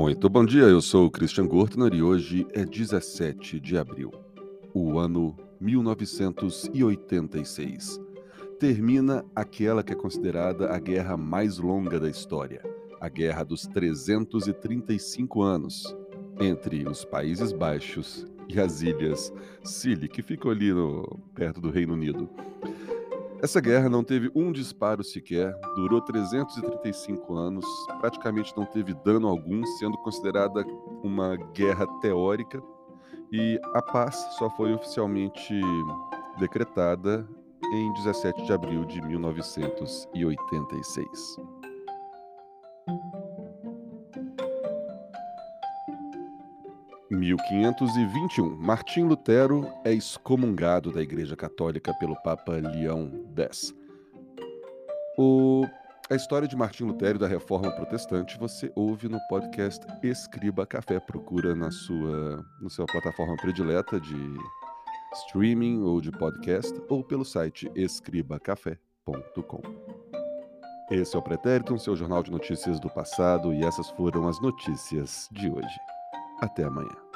Muito bom dia, eu sou o Christian Gortner e hoje é 17 de abril, o ano 1986. Termina aquela que é considerada a guerra mais longa da história, a Guerra dos 335 anos, entre os Países Baixos e as ilhas Scilly, que ficam ali no, perto do Reino Unido. Essa guerra não teve um disparo sequer, durou 335 anos, praticamente não teve dano algum, sendo considerada uma guerra teórica, e a paz só foi oficialmente decretada em 17 de abril de 1986. 1521, Martim Lutero é excomungado da Igreja Católica pelo Papa Leão X. O... A história de Martim Lutero e da Reforma Protestante você ouve no podcast Escriba Café. Procura na sua, na sua plataforma predileta de streaming ou de podcast ou pelo site escribacafé.com. Esse é o Pretérito, seu jornal de notícias do passado, e essas foram as notícias de hoje. Até amanhã.